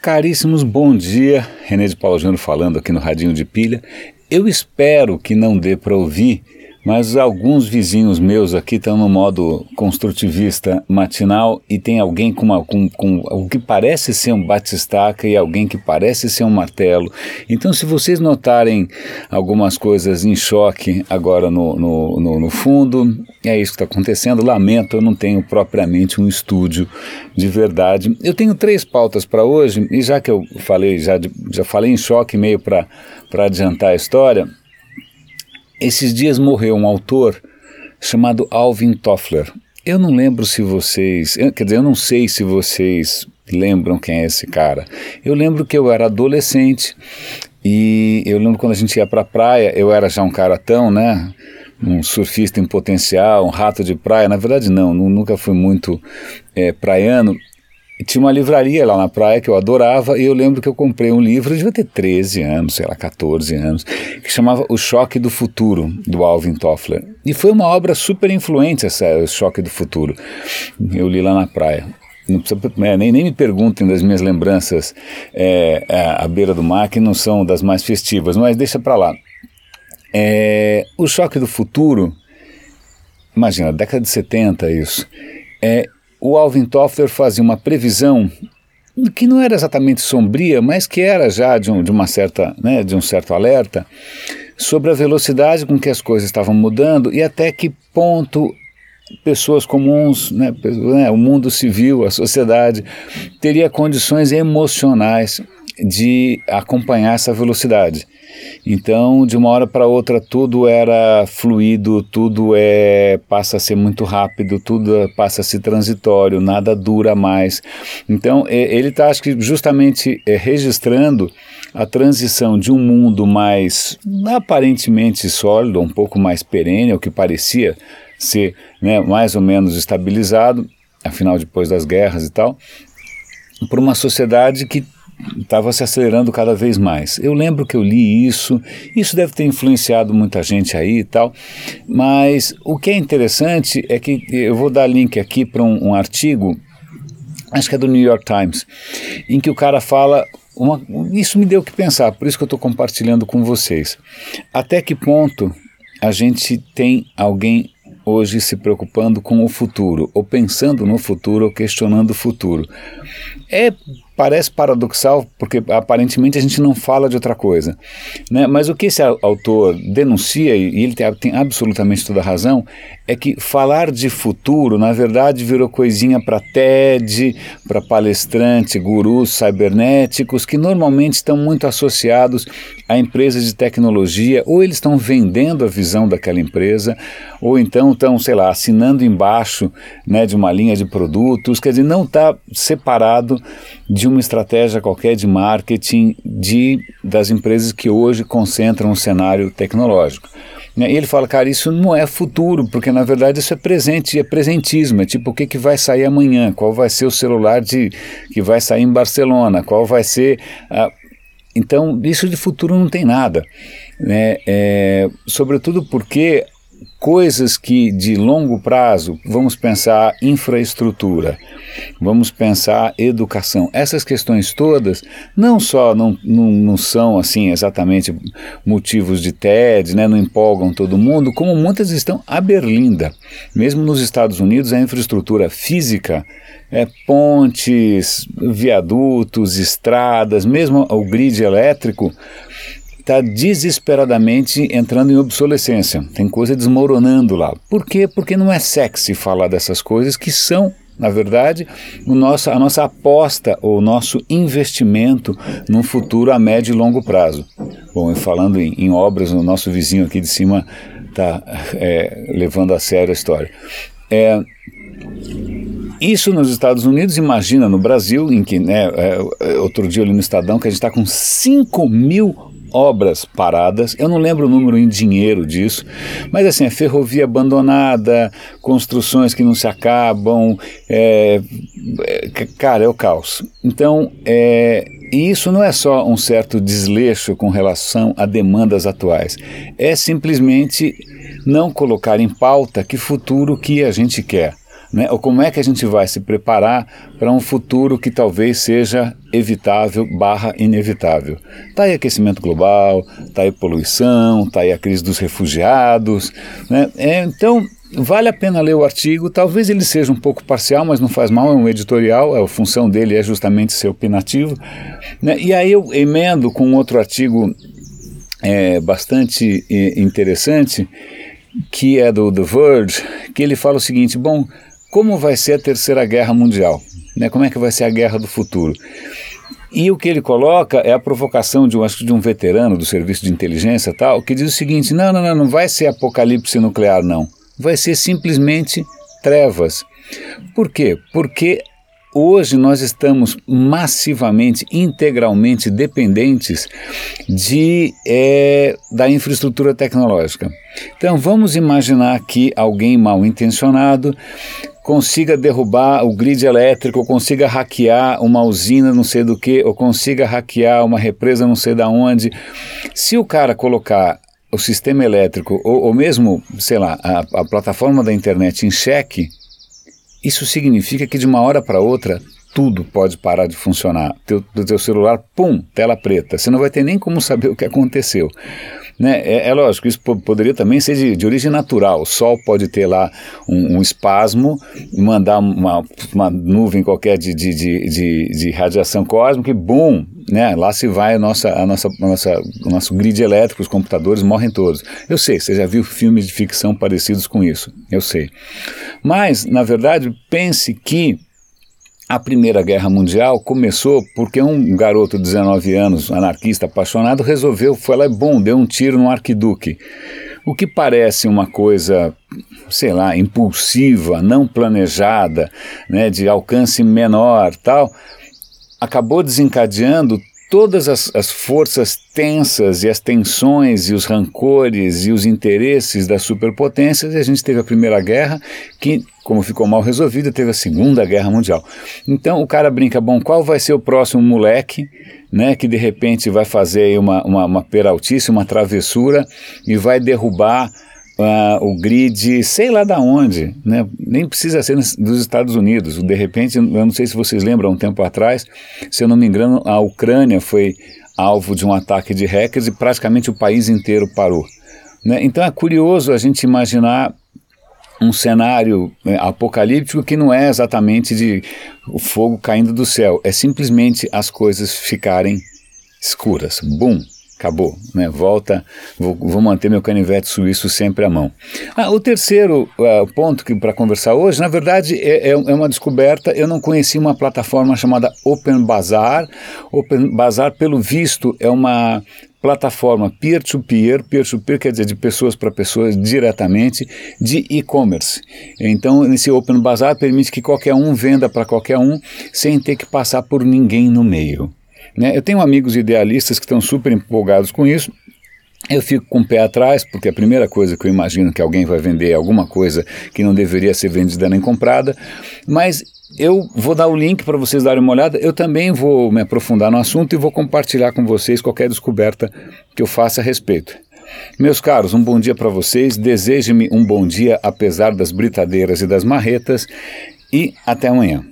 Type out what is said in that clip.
Caríssimos, bom dia. René de Paulo Júnior falando aqui no Radinho de Pilha. Eu espero que não dê para ouvir mas alguns vizinhos meus aqui estão no modo construtivista matinal e tem alguém com, uma, com, com o que parece ser um batistaca e alguém que parece ser um martelo. Então, se vocês notarem algumas coisas em choque agora no, no, no, no fundo, é isso que está acontecendo. Lamento, eu não tenho propriamente um estúdio de verdade. Eu tenho três pautas para hoje e já que eu falei, já, já falei em choque meio para adiantar a história. Esses dias morreu um autor chamado Alvin Toffler. Eu não lembro se vocês, quer dizer, eu não sei se vocês lembram quem é esse cara. Eu lembro que eu era adolescente e eu lembro quando a gente ia para a praia, eu era já um cara tão, né? Um surfista em potencial, um rato de praia. Na verdade, não, nunca fui muito é, praiano. Tinha uma livraria lá na praia que eu adorava e eu lembro que eu comprei um livro, eu devia ter 13 anos, sei lá, 14 anos, que chamava O Choque do Futuro, do Alvin Toffler. E foi uma obra super influente essa, O Choque do Futuro. Eu li lá na praia. Não precisa, é, nem, nem me perguntem das minhas lembranças é, à beira do mar, que não são das mais festivas, mas deixa para lá. É, o Choque do Futuro, imagina, década de 70 isso, é, o Alvin Toffler fazia uma previsão que não era exatamente sombria, mas que era já de, um, de uma certa, né, de um certo alerta sobre a velocidade com que as coisas estavam mudando e até que ponto pessoas comuns, né, né o mundo civil, a sociedade, teria condições emocionais de acompanhar essa velocidade. Então, de uma hora para outra, tudo era fluido, tudo é passa a ser muito rápido, tudo passa a ser transitório, nada dura mais. Então, ele está, acho que, justamente é, registrando a transição de um mundo mais aparentemente sólido, um pouco mais perene, o que parecia ser né, mais ou menos estabilizado, afinal, depois das guerras e tal, para uma sociedade que estava se acelerando cada vez mais. Eu lembro que eu li isso, isso deve ter influenciado muita gente aí e tal, mas o que é interessante é que eu vou dar link aqui para um, um artigo, acho que é do New York Times, em que o cara fala uma, isso me deu o que pensar, por isso que eu estou compartilhando com vocês. Até que ponto a gente tem alguém hoje se preocupando com o futuro, ou pensando no futuro, ou questionando o futuro? É parece paradoxal, porque aparentemente a gente não fala de outra coisa. Né? Mas o que esse autor denuncia, e ele tem, tem absolutamente toda a razão, é que falar de futuro, na verdade, virou coisinha para TED, para palestrante, gurus cibernéticos, que normalmente estão muito associados a empresas de tecnologia, ou eles estão vendendo a visão daquela empresa, ou então estão, sei lá, assinando embaixo né, de uma linha de produtos, quer dizer, não está separado de uma estratégia qualquer de marketing de, das empresas que hoje concentram o cenário tecnológico. Né, e ele fala, cara, isso não é futuro, porque na verdade isso é presente, é presentismo, é tipo o que, que vai sair amanhã, qual vai ser o celular de, que vai sair em Barcelona, qual vai ser. A... Então, isso de futuro não tem nada. Né? É, sobretudo porque coisas que de longo prazo, vamos pensar infraestrutura, vamos pensar educação. Essas questões todas não só não, não, não são assim exatamente motivos de TED, né, não empolgam todo mundo, como muitas estão à berlinda. Mesmo nos Estados Unidos, a infraestrutura física é, pontes, viadutos, estradas, mesmo o grid elétrico está desesperadamente entrando em obsolescência. Tem coisa desmoronando lá. Por quê? Porque não é sexy falar dessas coisas que são na verdade, nosso, a nossa aposta, o nosso investimento num futuro a médio e longo prazo. Bom, falando em, em obras, o nosso vizinho aqui de cima está é, levando a sério a história. É, isso nos Estados Unidos, imagina no Brasil, em que, né, é, outro dia eu li no Estadão que a gente está com 5 mil obras paradas. Eu não lembro o número em dinheiro disso, mas assim, é ferrovia abandonada, construções que não se acabam, é, é, cara, é o caos. Então, é, e isso não é só um certo desleixo com relação a demandas atuais, é simplesmente não colocar em pauta que futuro que a gente quer. Né? Ou como é que a gente vai se preparar para um futuro que talvez seja evitável barra inevitável. Está aí aquecimento global, está aí poluição, está aí a crise dos refugiados. Né? É, então, Vale a pena ler o artigo, talvez ele seja um pouco parcial, mas não faz mal, é um editorial, a função dele é justamente ser opinativo. Né? E aí eu emendo com outro artigo é, bastante interessante, que é do The Verge, que ele fala o seguinte: bom, como vai ser a Terceira Guerra Mundial? Né? Como é que vai ser a guerra do futuro? E o que ele coloca é a provocação de um, acho que de um veterano do serviço de inteligência tal, que diz o seguinte: não, não, não, não vai ser apocalipse nuclear, não vai ser simplesmente trevas. Por quê? Porque hoje nós estamos massivamente, integralmente dependentes de, é, da infraestrutura tecnológica. Então vamos imaginar que alguém mal intencionado consiga derrubar o grid elétrico, ou consiga hackear uma usina não sei do que, ou consiga hackear uma represa não sei da onde. Se o cara colocar o sistema elétrico ou, ou mesmo, sei lá, a, a plataforma da internet em xeque, isso significa que de uma hora para outra tudo pode parar de funcionar. Teu, do teu celular, pum, tela preta. Você não vai ter nem como saber o que aconteceu. Né? É, é lógico, isso poderia também ser de, de, origem natural. O Sol pode ter lá um, um espasmo mandar uma, uma nuvem qualquer de, de, de, de, radiação cósmica e bum, né? lá se vai a nossa, a nossa, a nossa, o nosso grid elétrico, os computadores morrem todos. Eu sei, você já viu filmes de ficção parecidos com isso, eu sei. Mas, na verdade, pense que a Primeira Guerra Mundial começou porque um garoto de 19 anos, anarquista apaixonado, resolveu, foi lá e bom, deu um tiro no arquiduque. O que parece uma coisa, sei lá, impulsiva, não planejada, né, de alcance menor, tal, acabou desencadeando todas as, as, forças tensas e as tensões e os rancores e os interesses das superpotências, e a gente teve a Primeira Guerra, que, como ficou mal resolvida, teve a Segunda Guerra Mundial. Então o cara brinca, bom, qual vai ser o próximo moleque, né, que de repente vai fazer uma, uma, uma peraltice, uma travessura e vai derrubar o grid, sei lá da onde, né? nem precisa ser dos Estados Unidos. De repente, eu não sei se vocês lembram, um tempo atrás, se eu não me engano, a Ucrânia foi alvo de um ataque de hackers e praticamente o país inteiro parou. Né? Então é curioso a gente imaginar um cenário né, apocalíptico que não é exatamente de o fogo caindo do céu, é simplesmente as coisas ficarem escuras. Bum! Acabou, né? Volta, vou, vou, manter meu canivete suíço sempre à mão. Ah, o terceiro uh, ponto que para conversar hoje, na verdade, é, é, é, uma descoberta. Eu não conhecia uma plataforma chamada Open Bazaar. Open Bazaar, pelo visto, é uma plataforma peer-to-peer, peer-to-peer quer dizer de pessoas para pessoas diretamente, de e-commerce. Então, esse Open Bazaar permite que qualquer um venda para qualquer um sem ter que passar por ninguém no meio. Né? Eu tenho amigos idealistas que estão super empolgados com isso. Eu fico com o pé atrás, porque a primeira coisa que eu imagino que alguém vai vender é alguma coisa que não deveria ser vendida nem comprada, mas eu vou dar o link para vocês darem uma olhada. Eu também vou me aprofundar no assunto e vou compartilhar com vocês qualquer descoberta que eu faça a respeito. Meus caros, um bom dia para vocês. Deseje-me um bom dia apesar das britadeiras e das marretas e até amanhã.